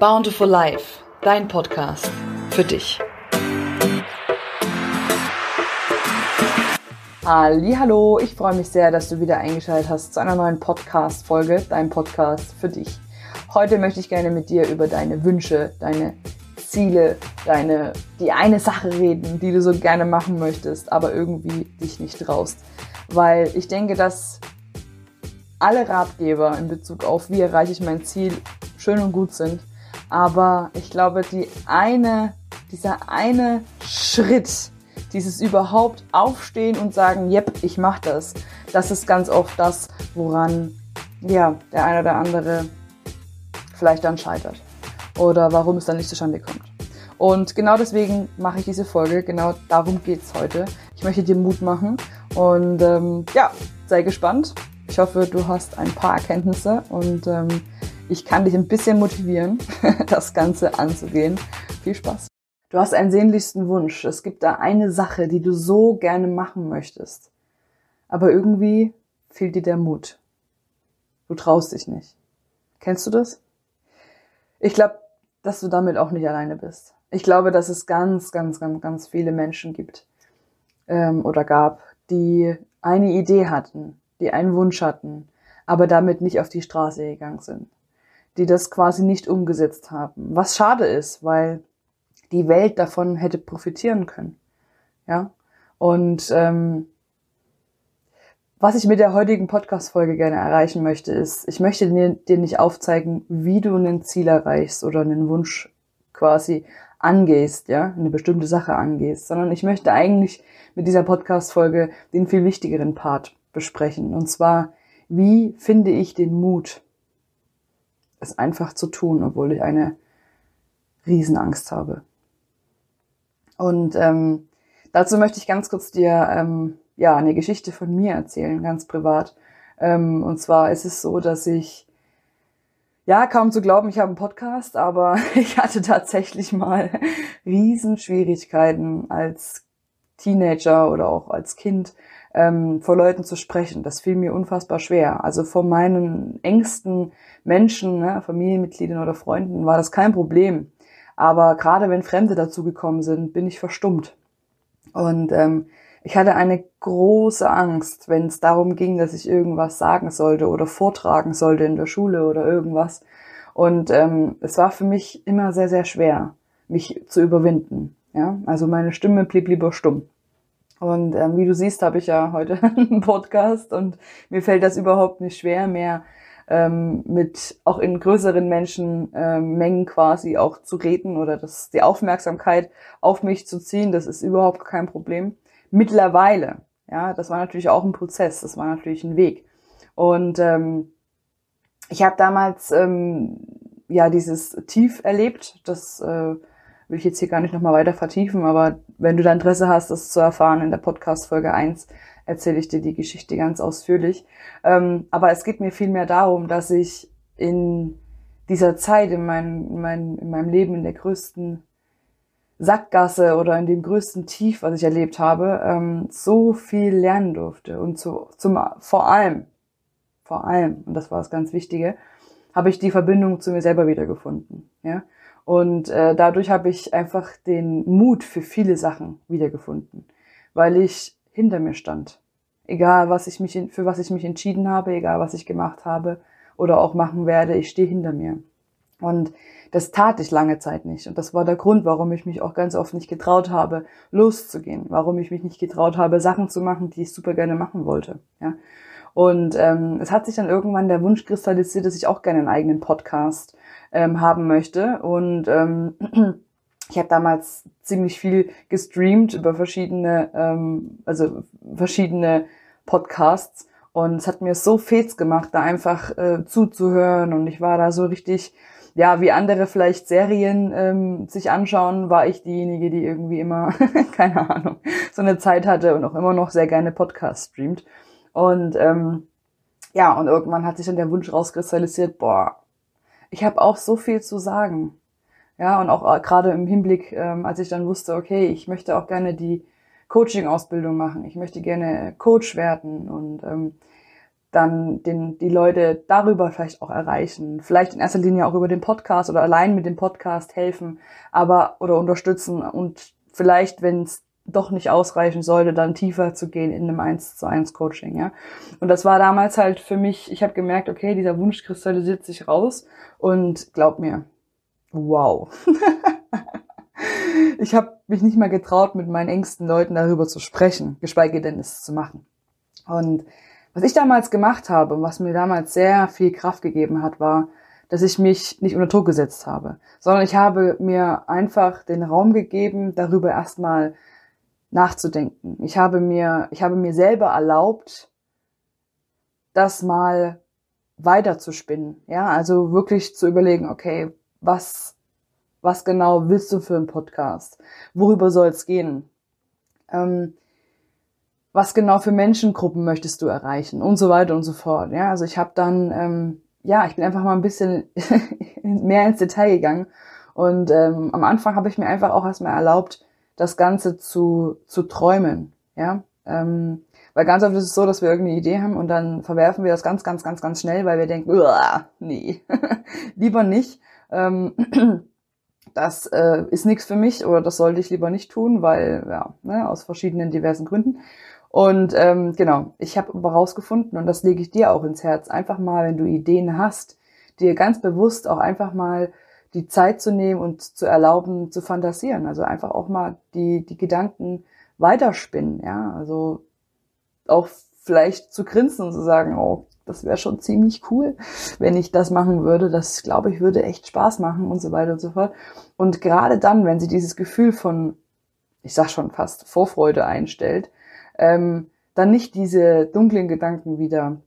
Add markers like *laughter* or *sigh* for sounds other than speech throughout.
Bountiful Life, dein Podcast für dich. Hallo, ich freue mich sehr, dass du wieder eingeschaltet hast zu einer neuen Podcast Folge, dein Podcast für dich. Heute möchte ich gerne mit dir über deine Wünsche, deine Ziele, deine die eine Sache reden, die du so gerne machen möchtest, aber irgendwie dich nicht traust, weil ich denke, dass alle Ratgeber in Bezug auf wie erreiche ich mein Ziel schön und gut sind, aber ich glaube, die eine, dieser eine Schritt, dieses überhaupt aufstehen und sagen, yep, ich mach das, das ist ganz oft das, woran ja der eine oder andere vielleicht dann scheitert oder warum es dann nicht zustande kommt. Und genau deswegen mache ich diese Folge, genau darum geht's heute. Ich möchte dir Mut machen und ähm, ja, sei gespannt. Ich hoffe, du hast ein paar Erkenntnisse und ähm, ich kann dich ein bisschen motivieren, *laughs* das Ganze anzugehen. Viel Spaß. Du hast einen sehnlichsten Wunsch. Es gibt da eine Sache, die du so gerne machen möchtest. Aber irgendwie fehlt dir der Mut. Du traust dich nicht. Kennst du das? Ich glaube, dass du damit auch nicht alleine bist. Ich glaube, dass es ganz, ganz, ganz, ganz viele Menschen gibt ähm, oder gab, die eine Idee hatten, die einen Wunsch hatten, aber damit nicht auf die Straße gegangen sind die das quasi nicht umgesetzt haben. Was schade ist, weil die Welt davon hätte profitieren können. Ja. Und ähm, was ich mit der heutigen Podcast-Folge gerne erreichen möchte, ist, ich möchte dir, nicht aufzeigen, wie du ein Ziel erreichst oder einen Wunsch quasi angehst, ja, eine bestimmte Sache angehst, sondern ich möchte eigentlich mit dieser Podcast-Folge den viel wichtigeren Part besprechen. Und zwar, wie finde ich den Mut, es einfach zu tun, obwohl ich eine Riesenangst habe. Und ähm, dazu möchte ich ganz kurz dir ähm, ja eine Geschichte von mir erzählen, ganz privat. Ähm, und zwar ist es so, dass ich ja kaum zu glauben, ich habe einen Podcast, aber *laughs* ich hatte tatsächlich mal Riesenschwierigkeiten als Teenager oder auch als Kind ähm, vor Leuten zu sprechen. Das fiel mir unfassbar schwer. Also vor meinen engsten Menschen, ne, Familienmitgliedern oder Freunden war das kein Problem. Aber gerade wenn Fremde dazugekommen sind, bin ich verstummt. Und ähm, ich hatte eine große Angst, wenn es darum ging, dass ich irgendwas sagen sollte oder vortragen sollte in der Schule oder irgendwas. Und ähm, es war für mich immer sehr, sehr schwer, mich zu überwinden. Ja, also meine Stimme blieb lieber stumm. Und ähm, wie du siehst, habe ich ja heute *laughs* einen Podcast und mir fällt das überhaupt nicht schwer mehr, ähm, mit auch in größeren Menschenmengen ähm, quasi auch zu reden oder das, die Aufmerksamkeit auf mich zu ziehen. Das ist überhaupt kein Problem. Mittlerweile, ja, das war natürlich auch ein Prozess, das war natürlich ein Weg. Und ähm, ich habe damals ähm, ja dieses Tief erlebt, das äh, will ich jetzt hier gar nicht nochmal weiter vertiefen, aber wenn du da Interesse hast, das zu erfahren, in der Podcast Folge 1 erzähle ich dir die Geschichte ganz ausführlich. Ähm, aber es geht mir vielmehr darum, dass ich in dieser Zeit in, mein, in, mein, in meinem Leben in der größten Sackgasse oder in dem größten Tief, was ich erlebt habe, ähm, so viel lernen durfte. Und zu, zum, vor allem, vor allem, und das war das ganz Wichtige, habe ich die Verbindung zu mir selber wiedergefunden. Ja? Und äh, dadurch habe ich einfach den Mut für viele Sachen wiedergefunden, weil ich hinter mir stand. Egal, was ich mich für was ich mich entschieden habe, egal was ich gemacht habe oder auch machen werde, ich stehe hinter mir. Und das tat ich lange Zeit nicht. Und das war der Grund, warum ich mich auch ganz oft nicht getraut habe, loszugehen. Warum ich mich nicht getraut habe, Sachen zu machen, die ich super gerne machen wollte. Ja. Und ähm, es hat sich dann irgendwann der Wunsch kristallisiert, dass ich auch gerne einen eigenen Podcast ähm, haben möchte. Und ähm, *clears throat* ich habe damals ziemlich viel gestreamt über verschiedene, ähm, also verschiedene Podcasts. Und es hat mir so fets gemacht, da einfach äh, zuzuhören. Und ich war da so richtig, ja, wie andere vielleicht Serien ähm, sich anschauen, war ich diejenige, die irgendwie immer, *laughs* keine Ahnung, so eine Zeit hatte und auch immer noch sehr gerne Podcasts streamt. Und ähm, ja, und irgendwann hat sich dann der Wunsch rauskristallisiert, boah, ich habe auch so viel zu sagen. Ja, und auch äh, gerade im Hinblick, ähm, als ich dann wusste, okay, ich möchte auch gerne die Coaching-Ausbildung machen, ich möchte gerne Coach werden und ähm, dann den, die Leute darüber vielleicht auch erreichen. Vielleicht in erster Linie auch über den Podcast oder allein mit dem Podcast helfen, aber oder unterstützen und vielleicht, wenn es doch nicht ausreichen sollte, dann tiefer zu gehen in einem 1 zu 1 Coaching, ja. Und das war damals halt für mich, ich habe gemerkt, okay, dieser Wunsch kristallisiert sich raus und glaub mir, wow. *laughs* ich habe mich nicht mal getraut, mit meinen engsten Leuten darüber zu sprechen, geschweige denn es zu machen. Und was ich damals gemacht habe und was mir damals sehr viel Kraft gegeben hat, war, dass ich mich nicht unter Druck gesetzt habe, sondern ich habe mir einfach den Raum gegeben, darüber erstmal nachzudenken. Ich habe mir, ich habe mir selber erlaubt, das mal weiter zu spinnen. Ja, also wirklich zu überlegen, okay, was, was genau willst du für einen Podcast? Worüber soll es gehen? Ähm, was genau für Menschengruppen möchtest du erreichen? Und so weiter und so fort. Ja, also ich habe dann, ähm, ja, ich bin einfach mal ein bisschen *laughs* mehr ins Detail gegangen. Und ähm, am Anfang habe ich mir einfach auch erstmal erlaubt, das Ganze zu, zu träumen. Ja, ähm, weil ganz oft ist es so, dass wir irgendeine Idee haben und dann verwerfen wir das ganz, ganz, ganz, ganz schnell, weil wir denken, nee, *laughs* lieber nicht. Ähm, *clears throat* das äh, ist nichts für mich oder das sollte ich lieber nicht tun, weil, ja, ne, aus verschiedenen diversen Gründen. Und ähm, genau, ich habe rausgefunden, und das lege ich dir auch ins Herz, einfach mal, wenn du Ideen hast, dir ganz bewusst auch einfach mal die Zeit zu nehmen und zu erlauben, zu fantasieren. Also einfach auch mal die, die Gedanken weiterspinnen, ja. Also auch vielleicht zu grinsen und zu sagen, oh, das wäre schon ziemlich cool, wenn ich das machen würde. Das, glaube ich, würde echt Spaß machen und so weiter und so fort. Und gerade dann, wenn sie dieses Gefühl von, ich sag schon fast, Vorfreude einstellt, ähm, dann nicht diese dunklen Gedanken wieder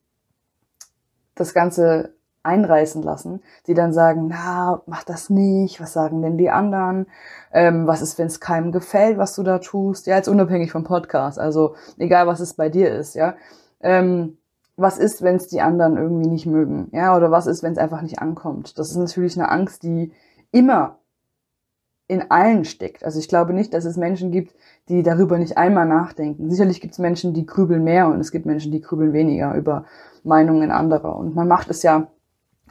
das Ganze einreißen lassen, die dann sagen, na, mach das nicht, was sagen denn die anderen, ähm, was ist, wenn es keinem gefällt, was du da tust, ja, jetzt unabhängig vom Podcast, also egal, was es bei dir ist, ja, ähm, was ist, wenn es die anderen irgendwie nicht mögen, ja, oder was ist, wenn es einfach nicht ankommt. Das ist natürlich eine Angst, die immer in allen steckt. Also ich glaube nicht, dass es Menschen gibt, die darüber nicht einmal nachdenken. Sicherlich gibt es Menschen, die grübeln mehr und es gibt Menschen, die grübeln weniger über Meinungen anderer. Und man macht es ja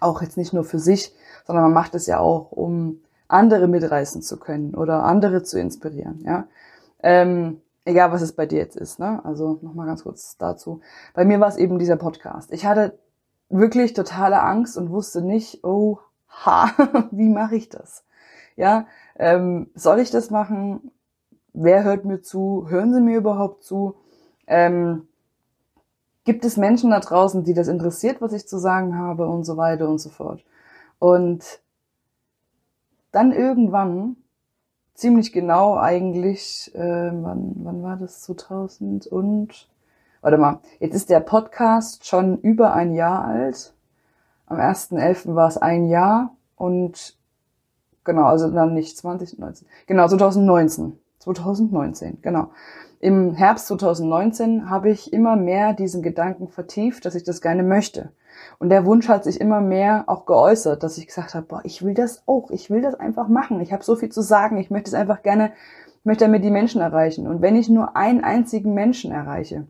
auch jetzt nicht nur für sich, sondern man macht es ja auch, um andere mitreißen zu können oder andere zu inspirieren. Ja, ähm, egal was es bei dir jetzt ist. Ne? Also nochmal ganz kurz dazu. Bei mir war es eben dieser Podcast. Ich hatte wirklich totale Angst und wusste nicht, oh, ha, *laughs* wie mache ich das? Ja, ähm, soll ich das machen? Wer hört mir zu? Hören sie mir überhaupt zu? Ähm, gibt es Menschen da draußen, die das interessiert, was ich zu sagen habe und so weiter und so fort. Und dann irgendwann, ziemlich genau eigentlich, äh, wann, wann war das, 2000 und, warte mal, jetzt ist der Podcast schon über ein Jahr alt. Am 1.11. war es ein Jahr und genau, also dann nicht 2019, genau, 2019. 2019, genau im Herbst 2019 habe ich immer mehr diesen Gedanken vertieft, dass ich das gerne möchte. Und der Wunsch hat sich immer mehr auch geäußert, dass ich gesagt habe, boah, ich will das auch, ich will das einfach machen. Ich habe so viel zu sagen, ich möchte es einfach gerne, möchte damit die Menschen erreichen. Und wenn ich nur einen einzigen Menschen erreiche,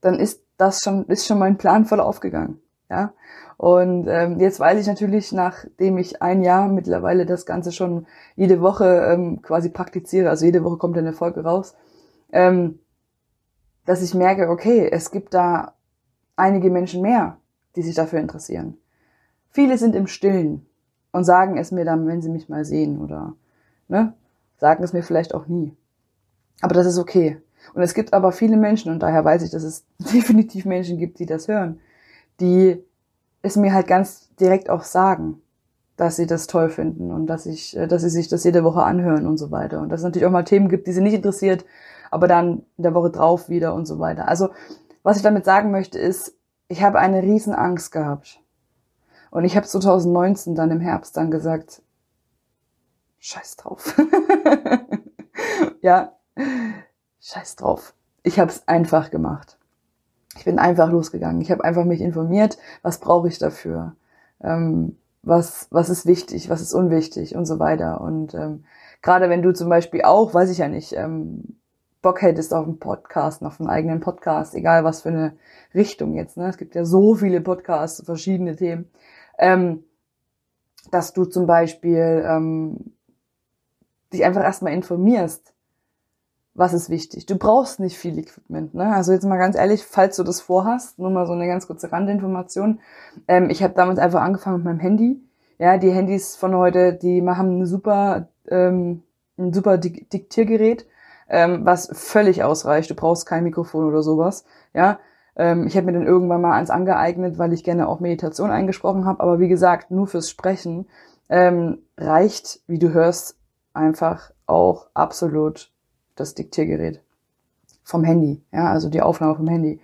dann ist das schon, ist schon mein Plan voll aufgegangen. Ja. Und ähm, jetzt weiß ich natürlich, nachdem ich ein Jahr mittlerweile das Ganze schon jede Woche ähm, quasi praktiziere, also jede Woche kommt eine Folge raus, ähm, dass ich merke, okay, es gibt da einige Menschen mehr, die sich dafür interessieren. Viele sind im Stillen und sagen es mir dann, wenn sie mich mal sehen oder ne, sagen es mir vielleicht auch nie. Aber das ist okay. Und es gibt aber viele Menschen, und daher weiß ich, dass es *laughs* definitiv Menschen gibt, die das hören, die es mir halt ganz direkt auch sagen, dass sie das toll finden und dass ich, äh, dass sie sich das jede Woche anhören und so weiter. Und dass es natürlich auch mal Themen gibt, die sie nicht interessiert, aber dann in der Woche drauf wieder und so weiter. Also, was ich damit sagen möchte, ist, ich habe eine riesen Angst gehabt. Und ich habe 2019 dann im Herbst dann gesagt, scheiß drauf. *laughs* ja, scheiß drauf. Ich habe es einfach gemacht ich bin einfach losgegangen. Ich habe einfach mich informiert, was brauche ich dafür, ähm, was, was ist wichtig, was ist unwichtig und so weiter. Und ähm, gerade wenn du zum Beispiel auch, weiß ich ja nicht, ähm, Bock hättest auf einen Podcast, auf einen eigenen Podcast, egal was für eine Richtung jetzt. Ne? Es gibt ja so viele Podcasts, verschiedene Themen. Ähm, dass du zum Beispiel ähm, dich einfach erstmal informierst, was ist wichtig. Du brauchst nicht viel Equipment. Ne? Also jetzt mal ganz ehrlich, falls du das vorhast, nur mal so eine ganz kurze Randinformation. Ähm, ich habe damals einfach angefangen mit meinem Handy. Ja, die Handys von heute, die haben eine super, ähm, ein super Diktiergerät, ähm, was völlig ausreicht. Du brauchst kein Mikrofon oder sowas. Ja, ähm, ich habe mir dann irgendwann mal eins angeeignet, weil ich gerne auch Meditation eingesprochen habe. Aber wie gesagt, nur fürs Sprechen ähm, reicht, wie du hörst, einfach auch absolut das Diktiergerät vom Handy, ja, also die Aufnahme vom Handy.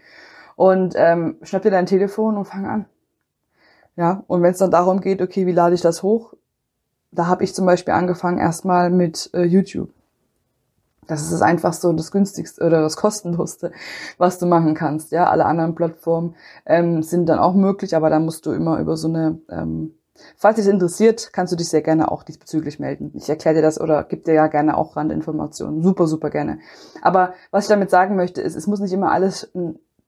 Und ähm, schnapp dir dein Telefon und fang an. Ja, und wenn es dann darum geht, okay, wie lade ich das hoch? Da habe ich zum Beispiel angefangen erstmal mit äh, YouTube. Das ist einfach so das günstigste oder das kostenlosste, was du machen kannst. Ja, alle anderen Plattformen ähm, sind dann auch möglich, aber da musst du immer über so eine ähm, Falls dich interessiert, kannst du dich sehr gerne auch diesbezüglich melden. Ich erkläre dir das oder gebe dir ja gerne auch Randinformationen. Super, super gerne. Aber was ich damit sagen möchte, ist, es muss nicht immer alles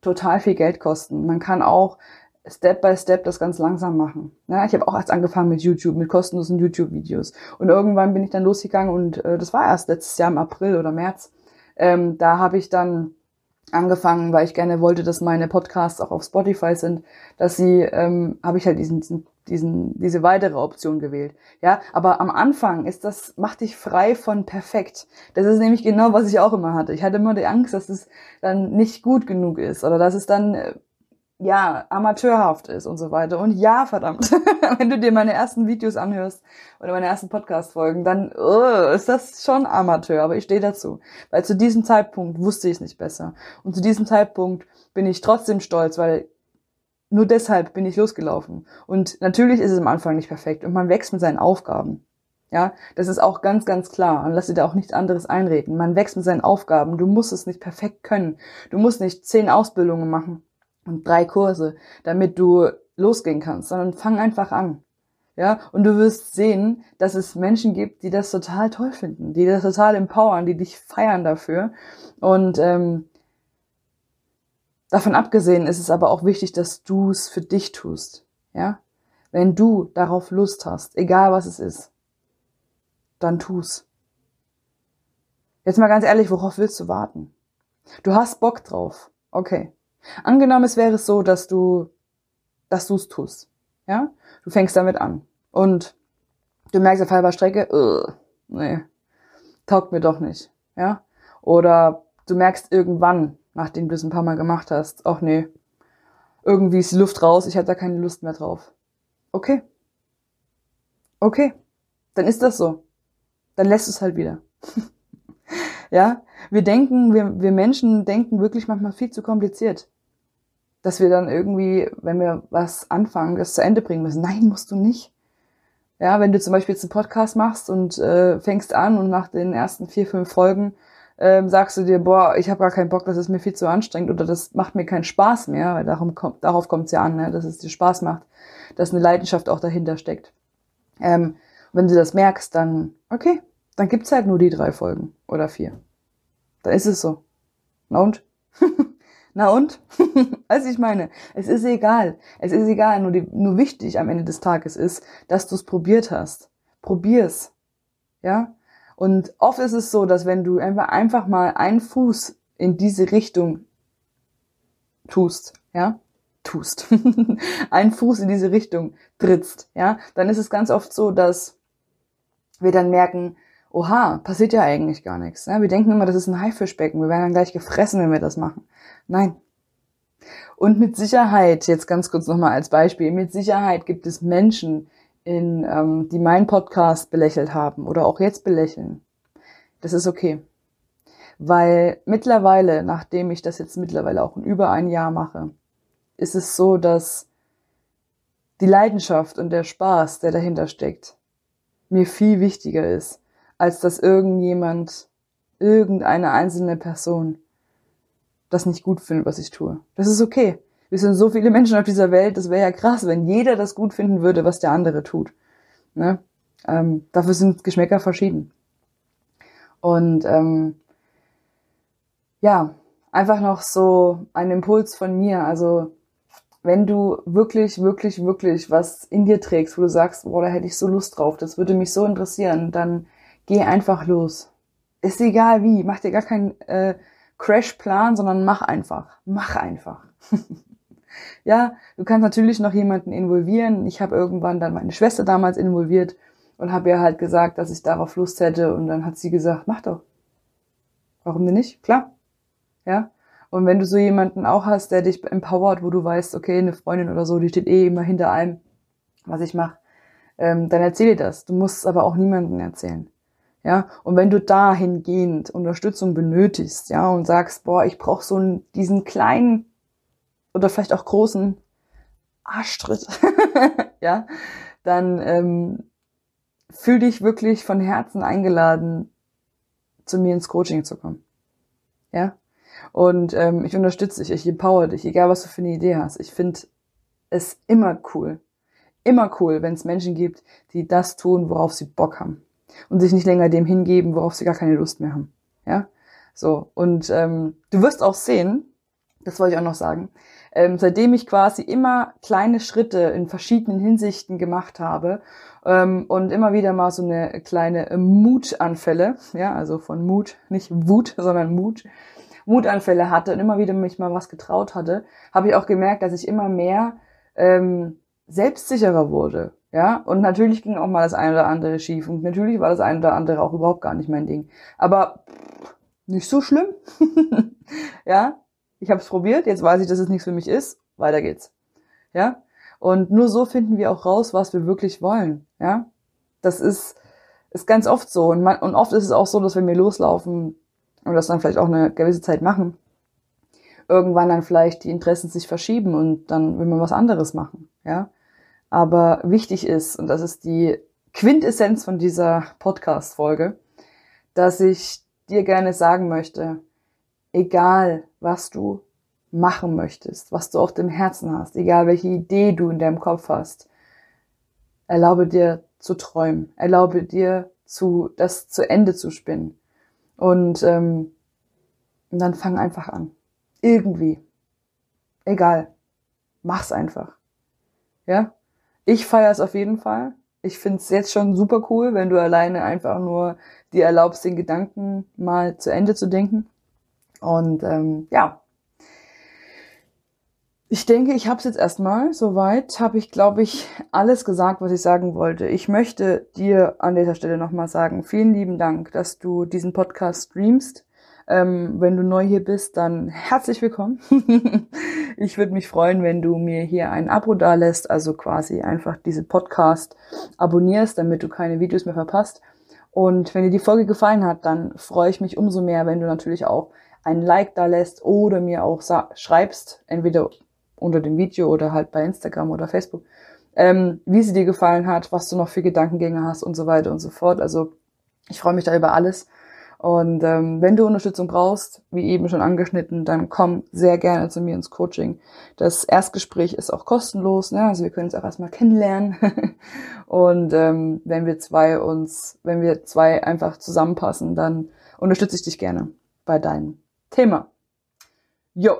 total viel Geld kosten. Man kann auch Step by Step das ganz langsam machen. Ja, ich habe auch erst angefangen mit YouTube, mit kostenlosen YouTube-Videos. Und irgendwann bin ich dann losgegangen und äh, das war erst letztes Jahr im April oder März. Ähm, da habe ich dann angefangen, weil ich gerne wollte, dass meine Podcasts auch auf Spotify sind, dass sie, ähm, habe ich halt diesen, diesen, diesen, diese weitere Option gewählt. Ja, aber am Anfang ist das, macht dich frei von perfekt. Das ist nämlich genau, was ich auch immer hatte. Ich hatte immer die Angst, dass es dann nicht gut genug ist oder dass es dann äh, ja, amateurhaft ist und so weiter. Und ja, verdammt, *laughs* wenn du dir meine ersten Videos anhörst oder meine ersten Podcast-Folgen, dann uh, ist das schon Amateur, aber ich stehe dazu. Weil zu diesem Zeitpunkt wusste ich es nicht besser. Und zu diesem Zeitpunkt bin ich trotzdem stolz, weil nur deshalb bin ich losgelaufen. Und natürlich ist es am Anfang nicht perfekt und man wächst mit seinen Aufgaben. Ja, das ist auch ganz, ganz klar. Und lass dir da auch nichts anderes einreden. Man wächst mit seinen Aufgaben. Du musst es nicht perfekt können. Du musst nicht zehn Ausbildungen machen und drei Kurse, damit du losgehen kannst, sondern fang einfach an. Ja, und du wirst sehen, dass es Menschen gibt, die das total toll finden, die das total empowern, die dich feiern dafür. Und ähm, davon abgesehen ist es aber auch wichtig, dass du es für dich tust. Ja, wenn du darauf Lust hast, egal was es ist, dann tu's. Jetzt mal ganz ehrlich, worauf willst du warten? Du hast Bock drauf. Okay. Angenommen, es wäre so, dass du, dass du es tust. Ja? Du fängst damit an. Und du merkst auf halber Strecke, uh, nee, taugt mir doch nicht. Ja? Oder du merkst irgendwann, nachdem du es ein paar Mal gemacht hast, ach nee, irgendwie ist die Luft raus, ich habe da keine Lust mehr drauf. Okay. Okay. Dann ist das so. Dann lässt es halt wieder. *laughs* ja? Wir denken, wir, wir Menschen denken wirklich manchmal viel zu kompliziert. Dass wir dann irgendwie, wenn wir was anfangen, das zu Ende bringen müssen. Nein, musst du nicht. Ja, wenn du zum Beispiel jetzt einen Podcast machst und äh, fängst an und nach den ersten vier, fünf Folgen ähm, sagst du dir, boah, ich habe gar keinen Bock, das ist mir viel zu anstrengend oder das macht mir keinen Spaß mehr, weil darum kommt, darauf kommt es ja an, ne, dass es dir Spaß macht, dass eine Leidenschaft auch dahinter steckt. Ähm, wenn du das merkst, dann, okay, dann gibt's halt nur die drei Folgen oder vier. Da ist es so. Na und? *laughs* Na und? *laughs* also ich meine, es ist egal. Es ist egal. Nur, die, nur wichtig am Ende des Tages ist, dass du es probiert hast. Probier's. Ja? Und oft ist es so, dass wenn du einfach, einfach mal einen Fuß in diese Richtung tust, ja, tust, *laughs* einen Fuß in diese Richtung trittst, ja, dann ist es ganz oft so, dass wir dann merken, oha, passiert ja eigentlich gar nichts. Ne? Wir denken immer, das ist ein Haifischbecken, wir werden dann gleich gefressen, wenn wir das machen. Nein. Und mit Sicherheit, jetzt ganz kurz nochmal als Beispiel, mit Sicherheit gibt es Menschen, in, ähm, die meinen Podcast belächelt haben oder auch jetzt belächeln. Das ist okay. Weil mittlerweile, nachdem ich das jetzt mittlerweile auch in über ein Jahr mache, ist es so, dass die Leidenschaft und der Spaß, der dahinter steckt, mir viel wichtiger ist als dass irgendjemand, irgendeine einzelne Person das nicht gut findet, was ich tue. Das ist okay. Wir sind so viele Menschen auf dieser Welt, das wäre ja krass, wenn jeder das gut finden würde, was der andere tut. Ne? Ähm, dafür sind Geschmäcker verschieden. Und ähm, ja, einfach noch so ein Impuls von mir. Also wenn du wirklich, wirklich, wirklich was in dir trägst, wo du sagst, boah, da hätte ich so Lust drauf, das würde mich so interessieren, dann geh einfach los. Ist egal wie, mach dir gar keinen äh, Crash-Plan, sondern mach einfach. Mach einfach. *laughs* ja, du kannst natürlich noch jemanden involvieren. Ich habe irgendwann dann meine Schwester damals involviert und habe ihr halt gesagt, dass ich darauf Lust hätte und dann hat sie gesagt, mach doch. Warum denn nicht? Klar. Ja. Und wenn du so jemanden auch hast, der dich empowert, wo du weißt, okay, eine Freundin oder so, die steht eh immer hinter allem, was ich mache, ähm, dann erzähl dir das. Du musst es aber auch niemandem erzählen. Ja, und wenn du dahingehend Unterstützung benötigst, ja, und sagst, boah, ich brauche so einen, diesen kleinen oder vielleicht auch großen Arschtritt, *laughs* ja, dann ähm, fühl dich wirklich von Herzen eingeladen, zu mir ins Coaching zu kommen. Ja, und ähm, ich unterstütze dich, ich empower dich, egal was du für eine Idee hast. Ich finde es immer cool, immer cool, wenn es Menschen gibt, die das tun, worauf sie Bock haben und sich nicht länger dem hingeben, worauf sie gar keine Lust mehr haben. Ja, so und ähm, du wirst auch sehen, das wollte ich auch noch sagen, ähm, seitdem ich quasi immer kleine Schritte in verschiedenen Hinsichten gemacht habe ähm, und immer wieder mal so eine kleine Mutanfälle, ja, also von Mut, nicht Wut, sondern Mut, Mutanfälle hatte und immer wieder mich mal was getraut hatte, habe ich auch gemerkt, dass ich immer mehr ähm, selbstsicherer wurde. Ja, und natürlich ging auch mal das eine oder andere schief und natürlich war das eine oder andere auch überhaupt gar nicht mein Ding. Aber nicht so schlimm. *laughs* ja, ich habe es probiert, jetzt weiß ich, dass es nichts für mich ist. Weiter geht's. Ja, und nur so finden wir auch raus, was wir wirklich wollen. Ja, das ist ist ganz oft so und, man, und oft ist es auch so, dass wenn wir loslaufen, und das dann vielleicht auch eine gewisse Zeit machen, irgendwann dann vielleicht die Interessen sich verschieben und dann will man was anderes machen, ja. Aber wichtig ist, und das ist die Quintessenz von dieser Podcast-Folge, dass ich dir gerne sagen möchte, egal was du machen möchtest, was du auf dem Herzen hast, egal welche Idee du in deinem Kopf hast, erlaube dir zu träumen, erlaube dir zu, das zu Ende zu spinnen. Und, ähm, und dann fang einfach an. Irgendwie. Egal. Mach's einfach. Ja? Ich feiere es auf jeden Fall. Ich find's jetzt schon super cool, wenn du alleine einfach nur dir erlaubst, den Gedanken mal zu Ende zu denken. Und ähm, ja, ich denke, ich habe es jetzt erstmal. Soweit habe ich, glaube ich, alles gesagt, was ich sagen wollte. Ich möchte dir an dieser Stelle nochmal sagen, vielen lieben Dank, dass du diesen Podcast streamst. Ähm, wenn du neu hier bist, dann herzlich willkommen. *laughs* ich würde mich freuen, wenn du mir hier ein Abo dalässt, also quasi einfach diesen Podcast abonnierst, damit du keine Videos mehr verpasst. Und wenn dir die Folge gefallen hat, dann freue ich mich umso mehr, wenn du natürlich auch ein Like da lässt oder mir auch schreibst, entweder unter dem Video oder halt bei Instagram oder Facebook, ähm, wie sie dir gefallen hat, was du noch für Gedankengänge hast und so weiter und so fort. Also ich freue mich da über alles. Und ähm, wenn du Unterstützung brauchst, wie eben schon angeschnitten, dann komm sehr gerne zu mir ins Coaching. Das Erstgespräch ist auch kostenlos, ne? also wir können uns auch erstmal kennenlernen. *laughs* und ähm, wenn wir zwei uns, wenn wir zwei einfach zusammenpassen, dann unterstütze ich dich gerne bei deinem Thema. Jo,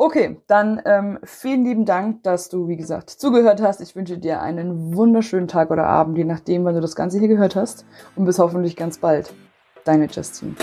Okay, dann ähm, vielen lieben Dank, dass du, wie gesagt, zugehört hast. Ich wünsche dir einen wunderschönen Tag oder Abend, je nachdem, wann du das Ganze hier gehört hast. Und bis hoffentlich ganz bald. Deine Justine.